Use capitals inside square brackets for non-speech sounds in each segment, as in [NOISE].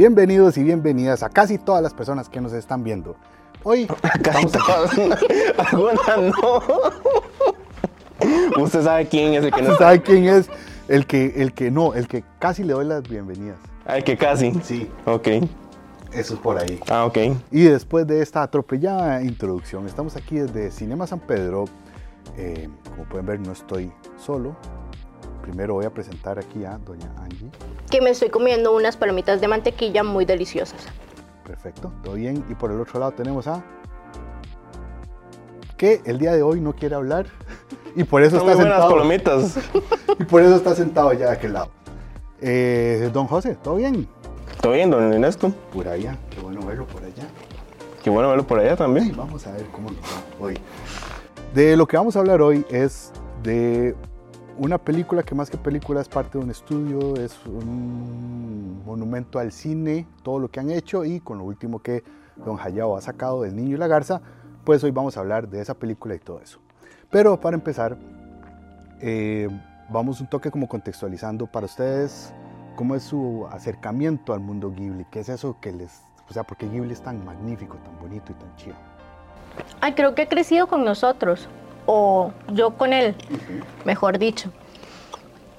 Bienvenidos y bienvenidas a casi todas las personas que nos están viendo. Hoy [LAUGHS] Casi todas. [LAUGHS] Algunas no. [LAUGHS] Usted sabe quién es el que no está. ¿Sabe quién es el que, el que no, el que casi le doy las bienvenidas? Ay, que casi. Sí, Ok. eso es por ahí. Ah, ok. Y después de esta atropellada introducción, estamos aquí desde Cinema San Pedro. Eh, como pueden ver, no estoy solo. Primero voy a presentar aquí a doña Angie. que me estoy comiendo unas palomitas de mantequilla muy deliciosas. Perfecto, todo bien. Y por el otro lado tenemos a... Que el día de hoy no quiere hablar. [LAUGHS] Y por eso Son está muy buenas sentado. palomitas. [LAUGHS] Y por eso está sentado ya de aquel lado. Eh, don José, ¿todo bien? ¿Todo bien, don Ernesto? Por allá, qué bueno verlo por allá. Qué bueno verlo por allá Y también. vamos a ver cómo nos va hoy. De lo que vamos a hablar hoy es de una película que más que película es parte de un estudio, es un monumento al cine, todo lo que han hecho y con lo último que Don Hayao ha sacado del Niño y la Garza, pues hoy vamos a hablar de esa película y todo eso. Pero para empezar, eh, vamos un toque como contextualizando para ustedes cómo es su acercamiento al mundo Ghibli, qué es eso que les, o sea, por qué Ghibli es tan magnífico, tan bonito y tan chido. Ay, creo que ha crecido con nosotros, o yo con él, mejor dicho.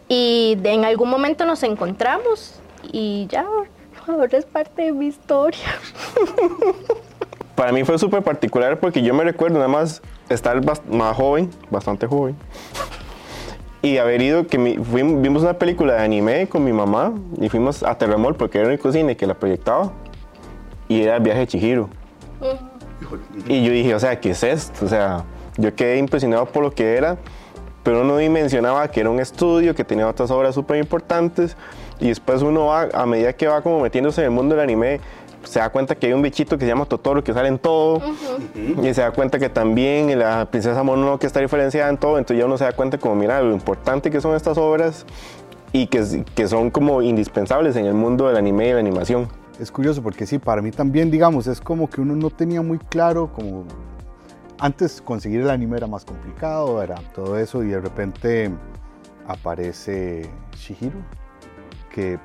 Y de- en algún momento nos encontramos y ya, ahora es parte de mi historia. [LAUGHS] Para mí fue súper particular porque yo me recuerdo nada más estar más joven, bastante joven, y haber ido, que mi- fuimos- vimos una película de anime con mi mamá y fuimos a Terramol porque era el único cine que la proyectaba y era el viaje de Chihiro. Y yo dije, o sea, ¿qué es esto? O sea, yo quedé impresionado por lo que era, pero no dimensionaba que era un estudio, que tenía otras obras súper importantes. Y después uno va, a medida que va como metiéndose en el mundo del anime, se da cuenta que hay un bichito que se llama Totoro que sale en todo. Y se da cuenta que también la princesa Mononoke está diferenciada en todo. Entonces ya uno se da cuenta como, mira, lo importante que son estas obras y que, que son como indispensables en el mundo del anime y la animación. Es curioso porque sí, para mí también, digamos, es como que uno no tenía muy claro, como antes conseguir el anime era más complicado, era todo eso, y de repente aparece Shihiro, que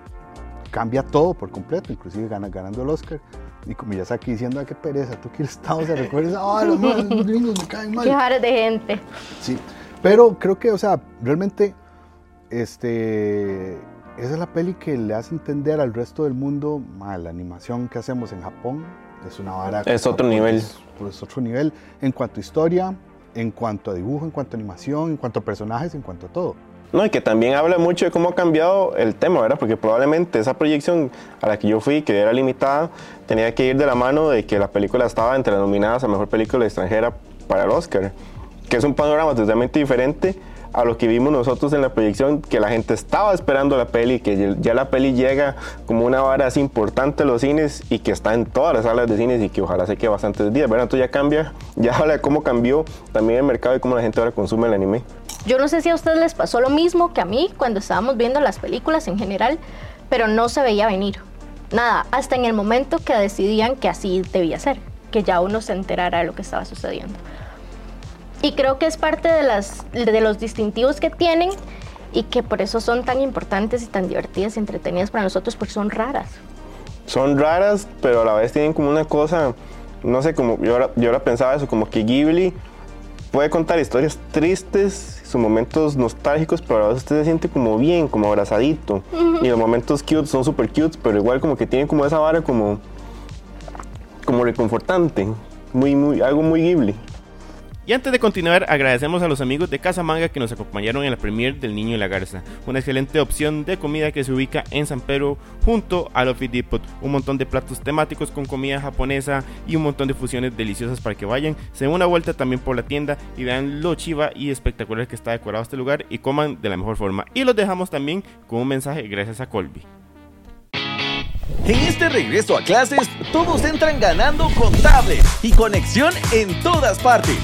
cambia todo por completo, inclusive gana, ganando el Oscar. Y como Miyazaki diciendo, "Ah, qué pereza, tú quieres estar, o sea, recuerdas, ah, los malos, los gringos me caen mal. Qué de gente. Sí, pero creo que, o sea, realmente, este, esa es la peli que le hace entender al resto del mundo, ma, la animación que hacemos en Japón es una vara. Es otro nivel. Es, es otro nivel en cuanto a historia, en cuanto a dibujo, en cuanto a animación, en cuanto a personajes, en cuanto a todo. No, y que también habla mucho de cómo ha cambiado el tema, ¿verdad? Porque probablemente esa proyección a la que yo fui, que era limitada, tenía que ir de la mano de que la película estaba entre las nominadas a Mejor Película Extranjera para el Oscar, que es un panorama totalmente diferente a lo que vimos nosotros en la proyección, que la gente estaba esperando la peli, que ya la peli llega como una vara así importante a los cines y que está en todas las salas de cines y que ojalá se quede bastantes días, ¿verdad? Entonces ya cambia, [LAUGHS] ya habla de cómo cambió también el mercado y cómo la gente ahora consume el anime. Yo no sé si a ustedes les pasó lo mismo que a mí cuando estábamos viendo las películas en general, pero no se veía venir. Nada, hasta en el momento que decidían que así debía ser, que ya uno se enterara de lo que estaba sucediendo. Y creo que es parte de, las, de los distintivos que tienen y que por eso son tan importantes y tan divertidas y entretenidas para nosotros, porque son raras. son raras, pero a la vez tienen como una cosa, no sé, como yo ahora, yo ahora pensaba eso, como que Ghibli puede contar historias tristes, sus momentos nostálgicos, pero a la vez usted se siente como bien, como abrazadito. Y los momentos cute son super cute, pero igual como que tiene como esa vara como, como reconfortante, muy, muy, algo muy Ghibli. Y antes de continuar, agradecemos a los amigos de Casa Manga que nos acompañaron en la premier del Niño y la Garza, una excelente opción de comida que se ubica en San Pedro junto a Lofi Depot, un montón de platos temáticos con comida japonesa y un montón de fusiones deliciosas para que vayan, se den una vuelta también por la tienda y vean lo chiva y espectacular que está decorado este lugar y coman de la mejor forma. Y los dejamos también con un mensaje gracias a Colby. En este regreso a clases, todos entran ganando con tablet y conexión en todas partes.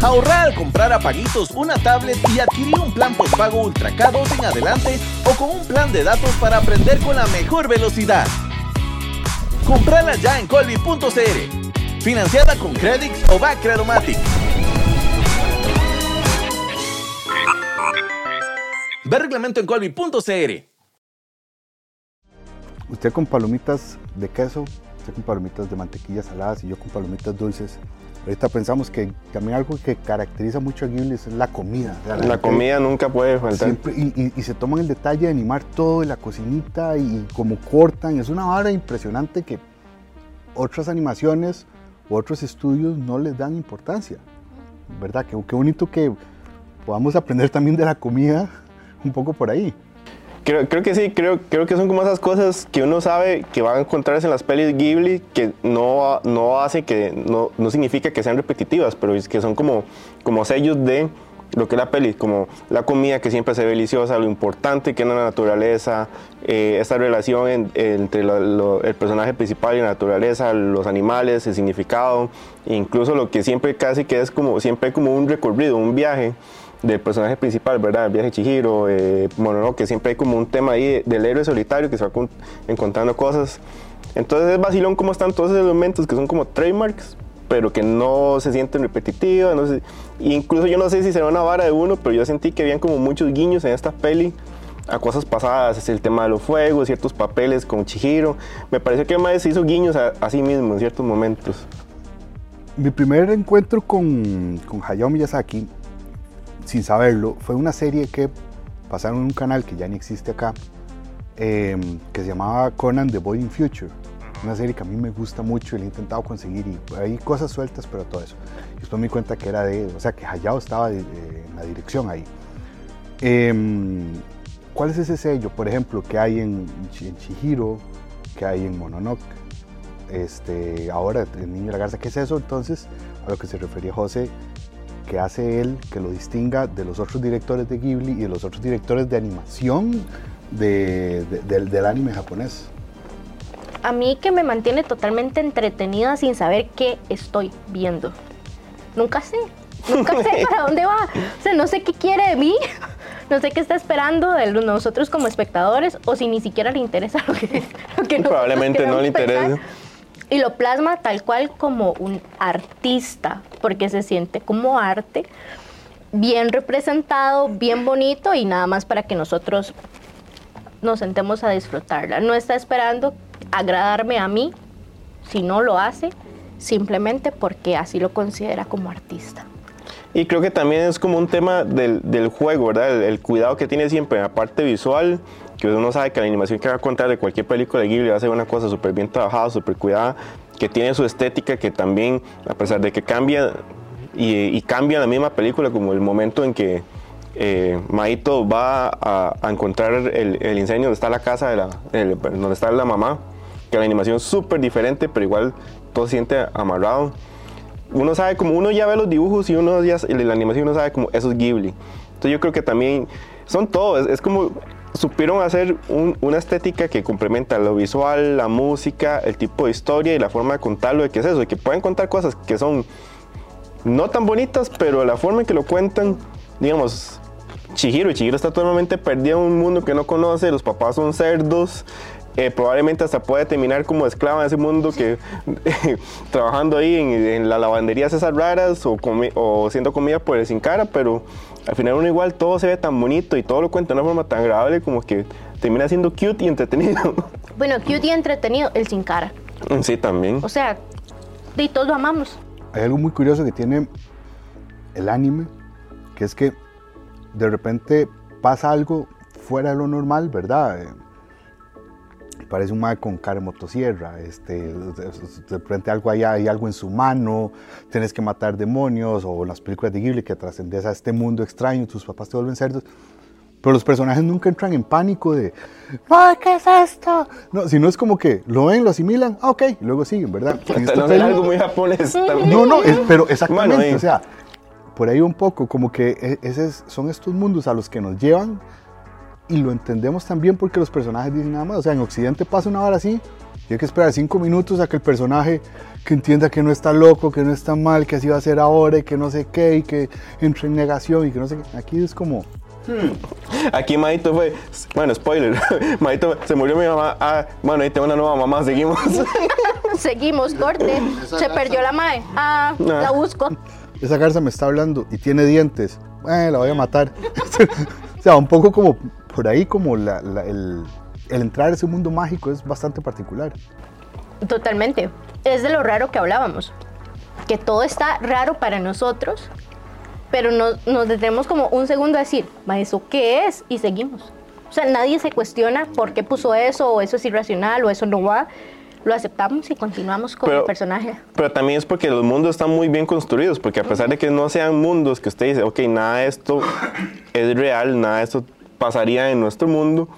Ahorra al comprar a paguitos una tablet y adquirir un plan postpago ultra K2 en adelante o con un plan de datos para aprender con la mejor velocidad. Comprala ya en colby.cr. Financiada con Credits o Back. Ve reglamento en colby.cr. usted con palomitas de queso, usted con palomitas de mantequilla saladas y yo con palomitas dulces. Ahorita pensamos que también algo que caracteriza mucho a Ghibli es la comida. O sea, La comida nunca puede faltar. siempre- y, y- y se toman el detalle de animar todo, la cocinita y cómo cortan. Es una vara impresionante que otras animaciones u otros estudios no les dan importancia. ¿Verdad? Qué, qué bonito que podamos aprender también de la comida un poco por ahí. Creo, creo que sí, creo, creo que son como esas cosas que uno sabe que van a encontrarse en las pelis Ghibli que no, no hace que, no, no significa que sean repetitivas, pero es que son como, como sellos de lo que es la peli, como la comida que siempre se ve deliciosa, lo importante que es la naturaleza, eh, esta relación en- entre lo- lo- el personaje principal y la naturaleza, los animales, el significado, incluso lo que siempre casi que es como, siempre como un recorrido, un viaje del personaje principal, ¿verdad? El viaje Chihiro, eh, Mononoke, siempre hay como un tema ahí de- del héroe solitario que se va con- encontrando cosas. Entonces es vacilón cómo están todos esos elementos que son como trademarks, pero que no se sienten repetitivas. No incluso yo no sé si será una vara de uno, pero yo sentí que habían como muchos guiños en esta peli a cosas pasadas, es el tema de los fuegos, ciertos papeles con Chihiro. Me pareció que se hizo guiños a, a sí mismo en ciertos momentos. Mi primer encuentro con, con Hayao Miyazaki, sin saberlo, fue una serie que pasaron en un canal que ya ni existe acá, eh, que se llamaba Conan the Boy in Future. Una serie que a mí me gusta mucho y la he intentado conseguir y hay cosas sueltas, pero todo eso. Y después me di cuenta que era de, o sea, que Hayao estaba de- de- en la dirección ahí. Em, ¿Cuál es ese sello, por ejemplo, que hay en, en Chihiro, que hay en Mononoke? Este, ahora el niño y la garza, ¿qué es eso entonces? A lo que se refería José, que hace él que lo distinga de los otros directores de Ghibli y de los otros directores de animación de- de- del, del anime japonés. A mí que me mantiene totalmente entretenida sin saber qué estoy viendo. Nunca sé, nunca sé [LAUGHS] para dónde va. O sea, no sé qué quiere de mí, no sé qué está esperando de nosotros como espectadores o si ni siquiera le interesa lo que, lo que [LAUGHS] Probablemente no le interese. Y lo plasma tal cual como un artista, porque se siente como arte, bien representado, bien bonito y nada más para que nosotros nos sentemos a disfrutarla. No está esperando agradarme a mí, si no lo hace, simplemente porque así lo considera como artista. Y creo que también es como un tema del, del juego, ¿verdad? El, el cuidado que tiene siempre en la parte visual, que uno sabe que la animación que va a contar de cualquier película de Ghibli va a ser una cosa súper bien trabajada, súper cuidada, que tiene su estética, que también, a pesar de que cambia y, cambia la misma película, como el momento en que eh, Maito va a, encontrar el, el incendio donde está la casa, de la, donde está la mamá, que la animación es súper diferente, pero igual todo se siente amarrado uno sabe como uno ya ve los dibujos y uno ya la animación uno sabe como eso es Ghibli. Entonces yo creo que también son todos, es como supieron hacer un- una estética que complementa lo visual, la música, el tipo de historia y la forma de contarlo, de qué es eso, de que pueden contar cosas que son no tan bonitas, pero la forma en que lo cuentan, digamos, Chihiro, Chihiro está totalmente perdido en un mundo que no conoce, los papás son cerdos, eh, probablemente hasta puede terminar como esclava en ese mundo que [LAUGHS] trabajando ahí en, en las lavanderías esas raras o, comi- o siendo comida por el sin cara, pero al final uno igual todo se ve tan bonito y todo lo cuenta de una forma tan agradable como que termina siendo cute y entretenido. [LAUGHS] Bueno, cute y entretenido, el sin cara. sí, también. O sea, y todos lo amamos. Hay algo muy curioso que tiene el anime, que es que de repente pasa algo fuera de lo normal, ¿verdad? Parece un mae con cara de motosierra, este, de repente algo hay, hay algo en su mano, tienes que matar demonios, o en las películas de Ghibli que trascendes a este mundo extraño, tus papás te vuelven cerdos. Pero los personajes nunca entran en pánico de, ¡ay, qué es esto! No, sino es como que lo ven, lo asimilan, ah, ok, y luego siguen, ¿verdad? Esta No es algo muy japonés también. no, no, es- pero exactamente, Bueno, eh. o sea, por ahí un poco, como que e- ese es- son estos mundos a los que nos llevan y lo entendemos también porque los personajes dicen nada más, o sea, en Occidente pasa una hora así, y hay que esperar cinco minutos a que el personaje que entienda que no está loco, que no está mal, que así va a ser ahora y que no sé qué, y que entre en negación y que no sé qué, aquí es como, Aquí Maito fue, bueno, spoiler, [LAUGHS] Maito se murió mi mamá, ah, bueno, ahí tengo una nueva mamá, seguimos. [LAUGHS] Seguimos, corte. Se perdió la mae. Ah, la busco. esa garza me está hablando y tiene dientes, eh, la voy a matar. [LAUGHS] o sea, un poco como por ahí como la- la- el, el entrar a ese mundo mágico es bastante particular. Totalmente. Es de lo raro que hablábamos. Que todo está raro para nosotros, pero nos, nos detenemos como un segundo a decir, "Ma, ¿eso qué es? Y seguimos. O sea, nadie se cuestiona por qué puso eso, o eso es irracional, o eso no va. Lo aceptamos y continuamos con Pero- el personaje. Pero también es porque los mundos están muy bien construidos, porque a pesar de que no sean mundos que usted dice, ok, nada de esto es real, nada de esto pasaría en nuestro mundo,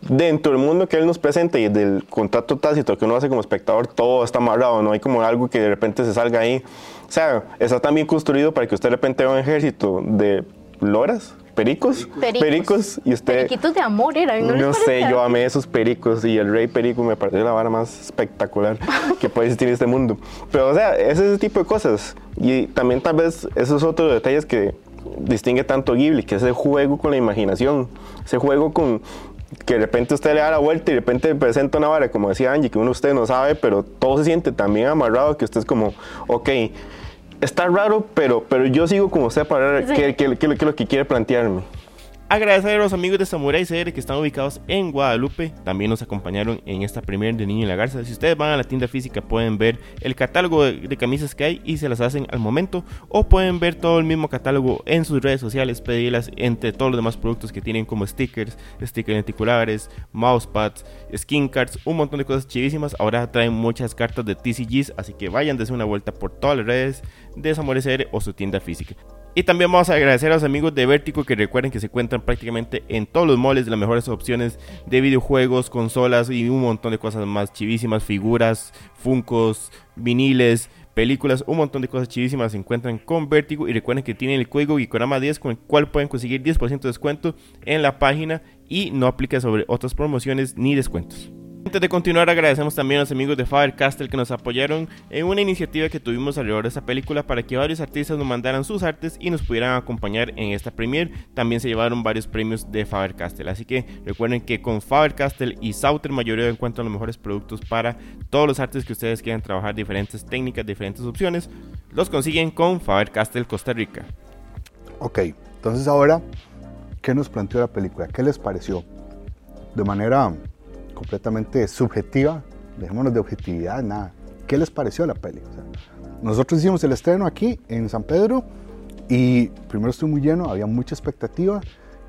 dentro del mundo que él nos presenta y del contrato tácito que uno hace como espectador, todo está amarrado, no hay como algo que de repente se salga ahí. O sea, está tan bien construido para que usted de repente vea un ejército de loras, pericos, Pericos. y usted... Periquitos de amor eran, ¿no, No sé, yo [LAUGHS] amé esos pericos y el rey perico me pareció la vara más espectacular que puede existir en este mundo. Pero, o sea, es ese tipo de cosas. Y también tal vez esos otros detalles que distingue tanto Ghibli, que es el juego con la imaginación, ese juego con que de repente usted le da la vuelta y de repente presenta una vara, como decía Angie, que uno de ustedes no sabe, pero todo se siente tan bien amarrado que usted es como, ok, está raro, pero, pero yo sigo como usted para ver Sí. qué, qué- qué- qué es lo que quiere plantearme. Agradecer a los amigos de Samurai CR que están ubicados en Guadalupe. También nos acompañaron en esta premier de Niño y la Garza. Si ustedes van a la tienda física pueden ver el catálogo de, de camisas que hay y se las hacen al momento. O pueden ver todo el mismo catálogo en sus redes sociales, pedirlas entre todos los demás productos que tienen como stickers, stickers lenticulares, mousepads, skin cards, un montón de cosas chivísimas. Ahora traen muchas cartas de TCGs, así que vayan, dense una vuelta por todas las redes de Samurai CR o su tienda física. Y también vamos a agradecer a los amigos de Vertigo que recuerden que se encuentran prácticamente en todos los moles de las mejores opciones de videojuegos, consolas y un montón de cosas más chivísimas, figuras, funcos, viniles, películas, un montón de cosas chivísimas se encuentran con Vertigo y recuerden que tienen el código Gikorama 10 con el cual pueden conseguir 10% de descuento en la página y no aplica sobre otras promociones ni descuentos. Antes de continuar, agradecemos también a los amigos de Faber Castell que nos apoyaron en una iniciativa que tuvimos alrededor de esta película para que varios artistas nos mandaran sus artes y nos pudieran acompañar en esta premiere. También se llevaron varios premios de Faber Castell. Así que recuerden que con Faber Castell y Sauter Mayoreo encuentran los mejores productos para todos los artes que ustedes quieran trabajar, diferentes técnicas, diferentes opciones. Los consiguen con Faber Castell Costa Rica. Ok, entonces ahora, ¿qué nos planteó la película? ¿Qué les pareció? De manera completamente subjetiva, dejémonos de objetividad, nada. ¿Qué les pareció la peli? O sea, nosotros hicimos el estreno aquí en San Pedro y primero estuvo muy lleno, había mucha expectativa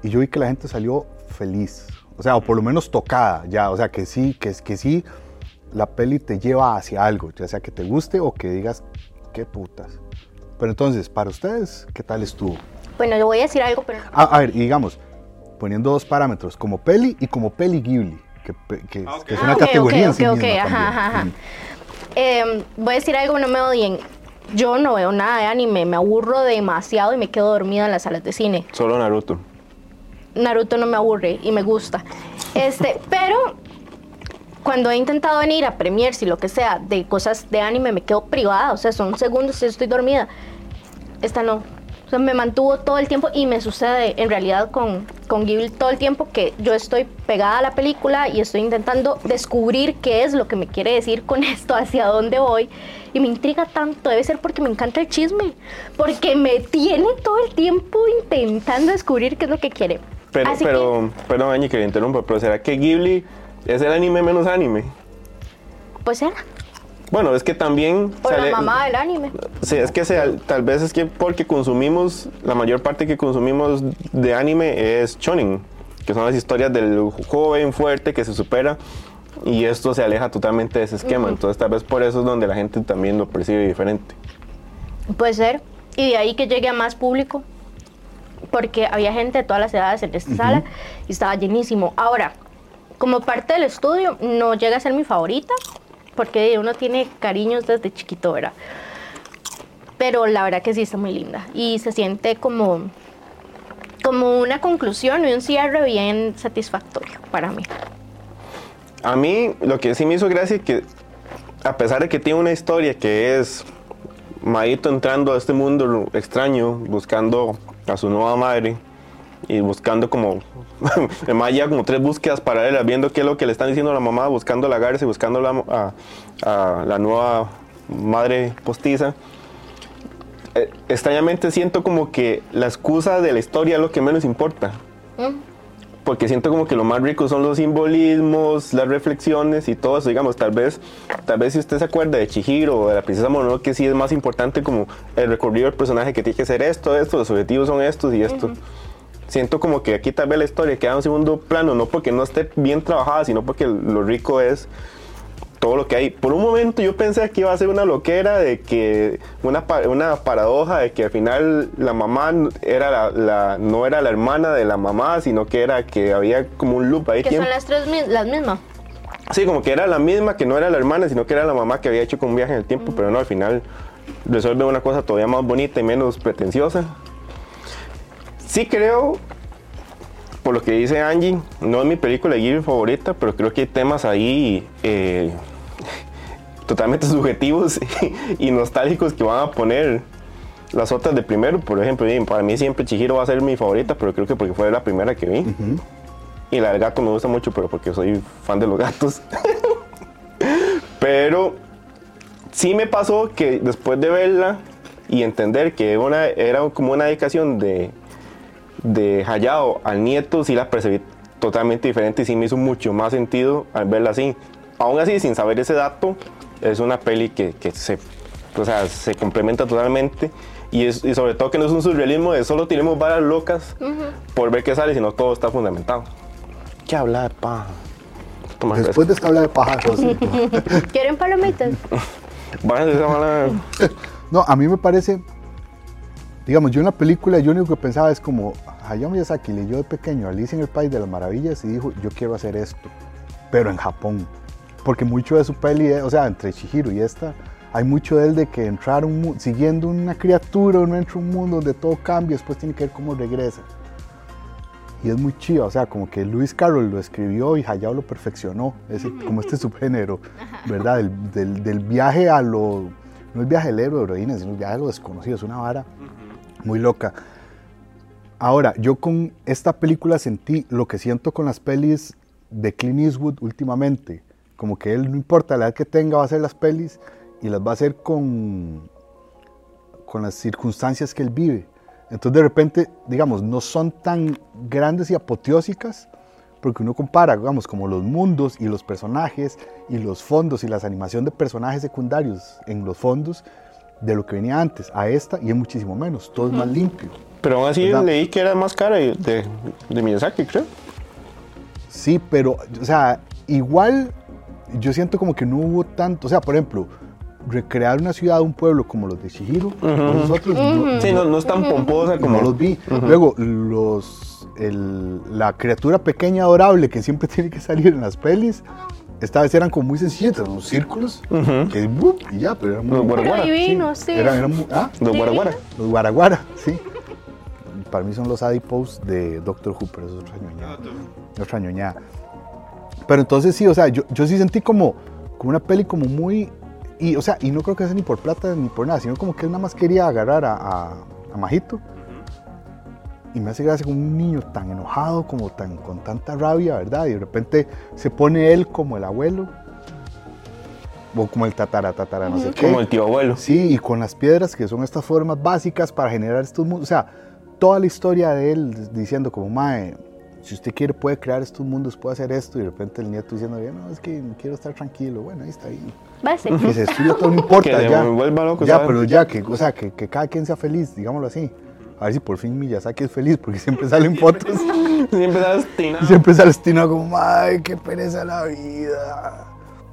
y yo vi que la gente salió feliz, o sea, o por lo menos tocada ya, o sea, que sí, que, que sí, la peli te lleva hacia algo, ya sea que te guste o que digas, qué putas. Pero entonces, para ustedes, ¿qué tal estuvo? Bueno, yo voy a decir algo, pero Ah, a ver, digamos, poniendo dos parámetros, como peli y como peli Ghibli, que, que- que es una Ah, ok, categoría en ok, sí ok, misma ok, ajá, ajá, ajá. Mm. Eh, voy a decir algo, no me odien. Yo no veo nada de anime, me aburro demasiado y me quedo dormida en las salas de cine. Solo Naruto. Naruto no me aburre y me gusta. Este, pero cuando he intentado venir a premiers y lo que sea de cosas de anime me quedo privada, o sea, son segundos y estoy dormida. Esta no. O sea, me mantuvo todo el tiempo y me sucede en realidad con, con Ghibli todo el tiempo que yo estoy pegada a la película y estoy intentando descubrir qué es lo que me quiere decir con [LAUGHS] esto, hacia dónde voy. Y me intriga tanto, debe ser porque me encanta el chisme, porque me tiene todo el tiempo intentando descubrir qué es lo que quiere. Pero, Así que- pero, perdón, Añi, que le interrumpa, pero ¿será que Ghibli es el anime menos anime? Pues era. Bueno, es que también... O sale- la mamá del anime. Sí, es que tal vez es que porque consumimos, la mayor parte que consumimos de anime es shonen, que son las historias del joven fuerte que se supera y esto se aleja totalmente de ese esquema. Entonces tal vez por eso es donde la gente también lo percibe diferente. Puede ser. Y de ahí que llegue a más público. Porque había gente de todas las edades en esta sala y estaba llenísimo. Ahora, como parte del estudio, no llega a ser mi favorita. Porque uno tiene cariños desde chiquito, ¿verdad? Pero la verdad que sí está muy linda. Y se siente como, como una conclusión y un cierre bien satisfactorio para mí. A mí lo que sí me hizo gracia es que a pesar de que tiene una historia que es Maito entrando a este mundo extraño, buscando a su nueva madre y buscando como, [LAUGHS] además ya como tres búsquedas paralelas, viendo qué es lo que le están diciendo a la mamá, buscando la Garza y buscando la- a, a la nueva madre postiza. Eh, extrañamente siento como que la excusa de la historia es lo que menos importa. Mm. porque siento como que lo más rico son los simbolismos, las reflexiones y todo eso, digamos, tal vez, tal vez si usted se acuerda de Chihiro o de la princesa Mononoke, sí es más importante como el recorrido del personaje que tiene que ser esto, esto, los objetivos son estos y esto. Siento como que aquí tal vez la historia queda en segundo plano, no porque no esté bien trabajada, sino porque lo rico es todo lo que hay. Por un momento yo pensé que iba a ser una loquera de que una, una paradoja de que al final la mamá era la, la- no era la hermana de la mamá, sino que era que había como un loop ahí. Que tiempo. son las tres las mismas. Sí, como que era la misma, que no era la hermana, sino que era la mamá que había hecho como un viaje en el tiempo, pero no, al final resuelve una cosa todavía más bonita y menos pretenciosa. Sí creo, por lo que dice Angie, no es mi película de Ghibli favorita, pero creo que hay temas ahí eh, [LAUGHS] totalmente subjetivos [LAUGHS] y nostálgicos que van a poner las otras de primero. Por ejemplo, para mí siempre Chihiro va a ser mi favorita, pero creo que porque fue la primera que vi. Y la del gato me gusta mucho, pero porque soy fan de los gatos. [LAUGHS] pero sí me pasó que después de verla y entender que una, era como una dedicación de, de Hayao al nieto, sí la percibí totalmente diferente y sí me hizo mucho más sentido al verla así. Aún así, sin saber ese dato, es una peli que, que se, o sea, se complementa totalmente. Y, es- y sobre todo que no es un surrealismo de solo tenemos varas locas por ver qué sale, sino todo está fundamentado. ¿Qué habla de paja? Toma, Después [LAUGHS] de esta habla de pájaros. ¿Quieren palomitas? [LAUGHS] Bájense esa mala- [LAUGHS] No, a mí me parece, digamos, yo en la película, yo lo único que pensaba es como, Hayao Miyazaki leyó de pequeño Alicia en el País de las Maravillas y dijo, yo quiero hacer esto, pero en Japón. Porque mucho de su peli, eh, o sea, entre Chihiro y esta, hay mucho de él de que entrar un siguiendo una criatura, uno entra a un mundo donde todo cambia, después tiene que ver cómo regresa. Y es muy chido, o sea, como que Lewis Carroll lo escribió y Hayao lo perfeccionó, ese, como este [LAUGHS] subgénero, ¿verdad? Del, del- del viaje a lo, no el viaje del héroe heroína, sino el viaje a lo desconocido, es una vara muy loca. Ahora, yo con esta película sentí lo que siento con las pelis de Clint Eastwood últimamente, como que él no importa la edad que tenga, va a hacer las pelis y las va a hacer con, con las circunstancias que él vive. Entonces de repente, digamos, no son tan grandes y apoteósicas, porque uno compara, digamos, como los mundos y los personajes y los fondos y las animación de personajes secundarios en los fondos de lo que venía antes a esta y es muchísimo menos, todo es más limpio. Pero aún así ¿Verdad? leí que era más cara de, de, Miyazaki, creo. Sí, pero, o sea, igual yo siento como que no hubo tanto, o sea, por ejemplo, recrear una ciudad, un pueblo como los de Chihiro, nosotros no, Sí, no, no es tan pomposa como no los vi. Luego, los, el- la criatura pequeña adorable que siempre [LAUGHS] tiene que salir en las pelis, esta vez eran como muy sencillitas, los círculos, que ¡bup! y ya, pero eran muy Los guaraguara. Divino, sí. Eran, eran muy- ah, Los guaraguara. los guaraguara, sí. Para mí son los adipose de Doctor Who, pero eso es otra ñoñada. Otra ñoñada. Pero entonces sí, o sea, yo, yo sí sentí como, como una peli como muy... Y, o sea, y no creo que sea ni por plata ni por nada, sino como que él nada más quería agarrar a, a, a Majito. Y me hace gracia como un niño tan enojado, como tan con tanta rabia, ¿verdad? Y de repente se pone él como el abuelo. O como el tatara, tatara, no sé qué. Como el tío abuelo. Sí, y con las piedras que son estas formas básicas para generar estos mundos. O sea, toda la historia de él diciendo como, mae, si usted quiere puede crear estos mundos, puede hacer esto. Y de repente el nieto diciendo, no, es que quiero estar tranquilo. Bueno, ahí está ahí. Base. Que se todo, no importa. Que ya, vuelva loco, ya pero ya, que, o sea, que, que cada quien sea feliz, digámoslo así. A ver si por fin Miyazaki es feliz, porque siempre salen [LAUGHS] fotos. Siempre está destinado. y siempre sale destinado como, ay, qué pereza la vida.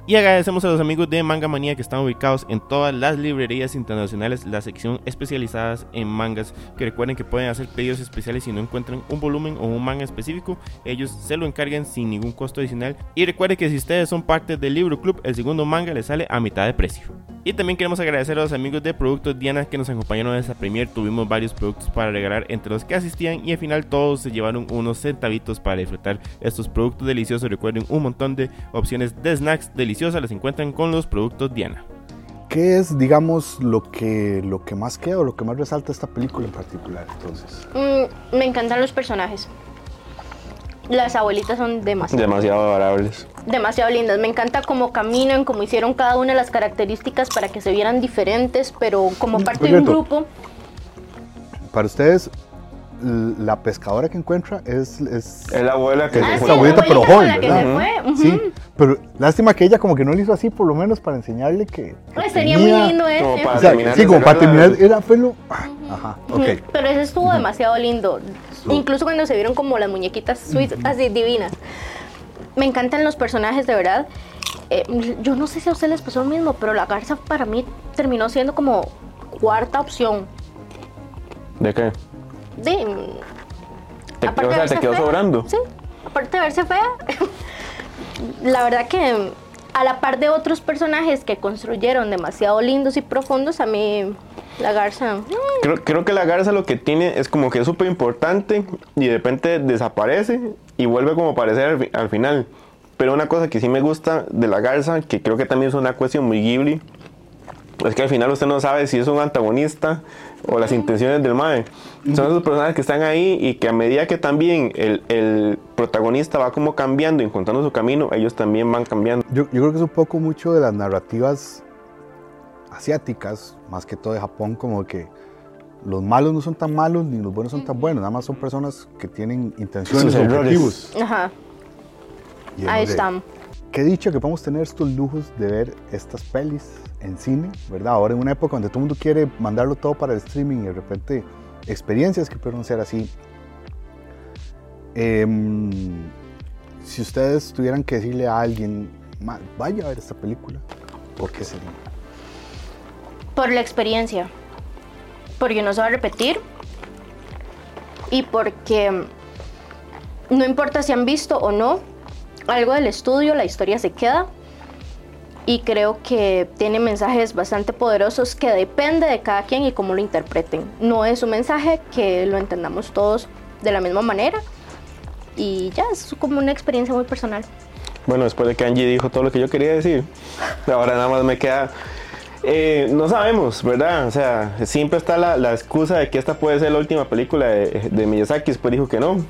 Y agradecemos a los amigos de Manga Manía que están ubicados en todas las librerías internacionales, la sección especializadas en mangas, que recuerden que pueden hacer pedidos especiales si no encuentran un volumen o un manga específico, ellos se lo encargan sin ningún costo adicional. Y recuerden que si ustedes son parte del Libro Club, el segundo manga les sale a mitad de precio. Y también queremos agradecer a los amigos de Productos Diana que nos acompañaron en esta premier. Tuvimos varios productos para regalar entre los que asistían y al final todos se llevaron unos centavitos para disfrutar estos productos deliciosos. Recuerden un montón de opciones de snacks deliciosas las encuentran con los productos Diana. ¿Qué es, digamos, lo que, lo que más queda o lo que más resalta esta película en particular? Entonces, Mm, me encantan los personajes. Las abuelitas son demasiado, Demasiado adorables. demasiado lindas. Me encanta cómo caminan, cómo hicieron cada una de las características para que se vieran diferentes, pero como parte de un grupo. para ustedes, la pescadora que encuentra es... es Es la abuela que Es Ah, se abuelita, pero abuelita con joven, la que ¿verdad? se fue. ujú. Sí, pero lástima que ella como que no lo hizo así, por lo menos para enseñarle que... que Pues sería muy tenía- lindo Como ese. para O sea, terminar sí, como para terminar, era pelo... ah, Ajá, ok. Pero ese estuvo demasiado lindo. Incluso cuando se vieron como las muñequitas sweet, así divinas. Me encantan los personajes, de verdad. Eh, yo no sé si a ustedes les pasó lo mismo, pero la garza para mí terminó siendo como cuarta opción. ¿De qué? De, ¿Te, aparte o de sea, verse te quedó fea, sobrando? Sí, aparte de verse fea. [LAUGHS] la verdad que a la par de otros personajes que construyeron demasiado lindos y profundos, a mí la garza... mm, Creo, creo que la garza lo que tiene es como que es súper importante y de repente desaparece y vuelve como a aparecer al, al final. Pero una cosa que sí me gusta de la garza, que creo que también es una cuestión muy Ghibli, es que al final usted no sabe si es un antagonista o las intenciones del mae. Son esos personajes que están ahí y que a medida que también el, el protagonista va como cambiando y encontrando su camino, ellos también van cambiando. Yo, yo creo que es un poco mucho de las narrativas asiáticas, más que todo de Japón, como que los malos no son tan malos ni los buenos son tan buenos, nada más son personas que tienen intenciones Sus objetivos. Ajá, ahí están. Qué dicho que podemos tener estos lujos de ver estas pelis en cine, ¿verdad? Ahora en una época donde todo el mundo quiere mandarlo todo para el streaming y de repente experiencias que pueden ser así. Em, si ustedes tuvieran que decirle a alguien, "Ma, vaya a ver esta película, ¿por qué sería? Por la experiencia. Porque no se va a repetir. Y porque no importa si han visto o no algo del estudio, la historia se queda. Y creo que tiene mensajes bastante poderosos que depende de cada quien y cómo lo interpreten. No es un mensaje que lo entendamos todos de la misma manera. Y ya, es como una experiencia muy personal. Bueno, después de que Angie dijo todo lo que yo quería decir, ahora nada más me queda... eh, no sabemos, ¿verdad? O sea, siempre está la, excusa de que esta puede ser la última película de, de Miyazaki, después dijo que no.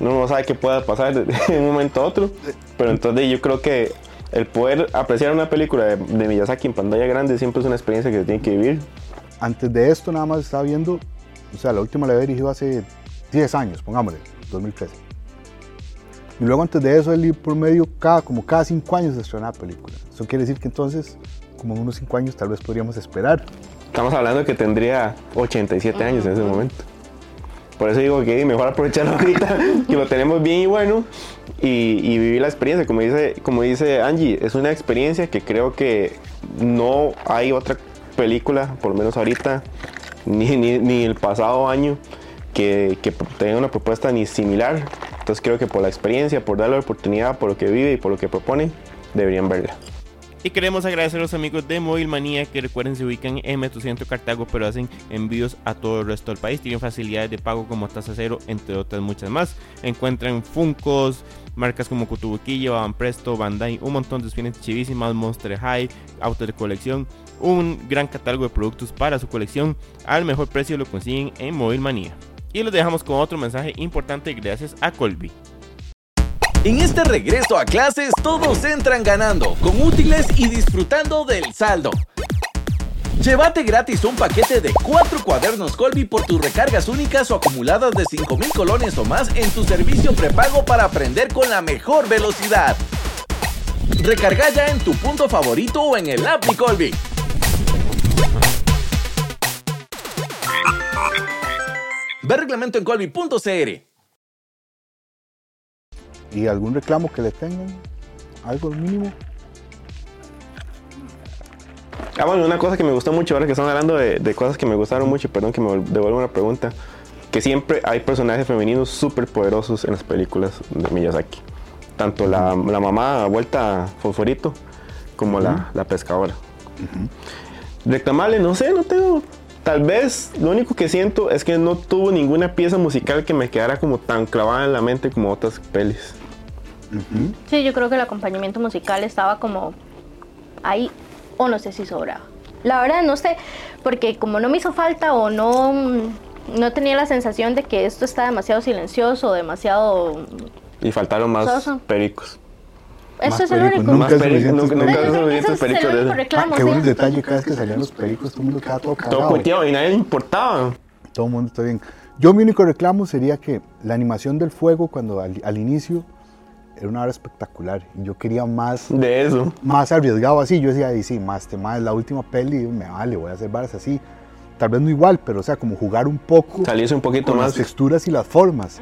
Uno no sabe qué pueda pasar [LAUGHS] de, un momento a otro. Pero entonces yo creo que el poder apreciar una película de, de Miyazaki en pantalla grande siempre es una experiencia que se tiene que vivir. Antes de esto nada más estaba viendo, o sea, la última la había dirigido hace 10 años, pongámosle, 2013. Y luego antes de eso él por medio, cada, como cada 5 años se estrenaba película. Eso quiere decir que entonces, como en unos 5 años tal vez podríamos esperar. Estamos hablando de que tendría 87 años en ese momento. Por eso digo que mejor aprovecharlo [LAUGHS] ahorita, que lo tenemos bien y bueno, y, vivir la experiencia. Como dice, como dice Angie, es una experiencia que creo que no hay otra película, por lo menos ahorita, ni, ni, ni el pasado año, que, que tenga una propuesta ni similar. Entonces creo que por la experiencia, por darle la oportunidad, por lo que vive y por lo que propone, deberían verla. Y queremos agradecer a los amigos de Móvil Manía que recuerden se ubican en Metrocentro Cartago, pero hacen envíos a todo el resto del país. Tienen facilidades de pago como tasa cero, entre otras muchas más. Encuentran Funcos, marcas como Cotubuquillo, Van Presto, Bandai, un montón de spins chivísimas, Monster High, autos de colección, un gran catálogo de productos para su colección. Al mejor precio lo consiguen en Móvil Manía. Y los dejamos con otro mensaje importante gracias a Colby. En este regreso a clases todos entran ganando, con útiles y disfrutando del saldo. Llévate gratis un paquete de 4 cuadernos Colby por tus recargas únicas o acumuladas de 5000 colones o más en tu servicio prepago para aprender con la mejor velocidad. Recarga ya en tu punto favorito o en el app Colby. Ve reglamento en colby.cr. ¿Y algún reclamo que le tengan? ¿Algo mínimo? Ah, bueno, una cosa que me gustó mucho ahora que están hablando de, de cosas que me gustaron mucho, perdón que me devuelva una pregunta, que siempre hay personajes femeninos súper poderosos en las películas de Miyazaki. Tanto la, la mamá vuelta fosforito como la, la pescadora. Reclamarle, no sé, no tengo... Tal vez lo único que siento es que no tuvo ninguna pieza musical que me quedara como tan clavada en la mente como otras pelis. Sí, yo creo que el acompañamiento musical estaba como ahí, o no sé si sobraba. La verdad no sé, porque como no me hizo falta o no, no tenía la sensación de que esto está demasiado silencioso, demasiado... Y faltaron más Soso. pericos. Eso es el único. nunca es pericos, suficientes pericos. de eso. reclamo, Ah, qué sí. buen detalle, cada vez que salían los pericos todo el mundo quedaba todo Todo cagado. cuiteado y nadie le importaba. Todo el mundo está bien. Yo mi único reclamo sería que la animación del fuego cuando al, al inicio era una hora espectacular y yo quería más, De eso. más arriesgado así. Yo decía, y sí, más tema es la última peli, me vale, voy a hacer varas así. Tal vez no igual, pero o sea, como jugar un poco Salirse un poquito con más. las texturas y las formas.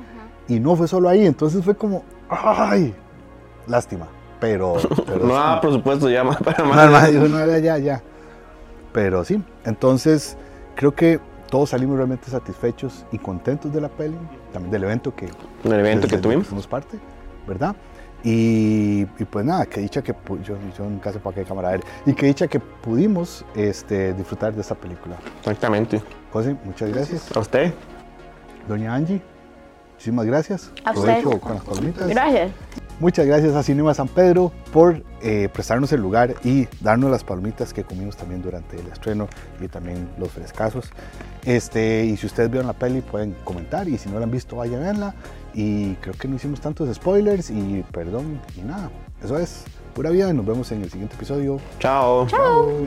Y no fue solo ahí, entonces fue como, ay, lástima. Pero, [LAUGHS] pero No sí. daba presupuesto ya más para más. no, ya, ya, ya. Pero sí, entonces creo que todos salimos realmente satisfechos y contentos de la peli, también del evento que, El evento que desde tuvimos. fuimos parte, ¿verdad? Y, y pues nada, que dicha que yo, yo nunca sé para qué cámara era, y que dicha que pudimos este, disfrutar de esta película. Exactamente. José, muchas gracias. A usted. Doña Angie, muchísimas gracias. A usted. Con las palomitas. Gracias. Muchas gracias a Cinema San Pedro por eh, prestarnos el lugar y darnos las palomitas que comimos también durante el estreno y también los frescazos. Este, y si ustedes vieron la peli pueden comentar y si no la han visto vayan a verla. Y creo que no hicimos tantos spoilers y perdón y nada. Eso es pura vida y nos vemos en el siguiente episodio. Chao. Chao.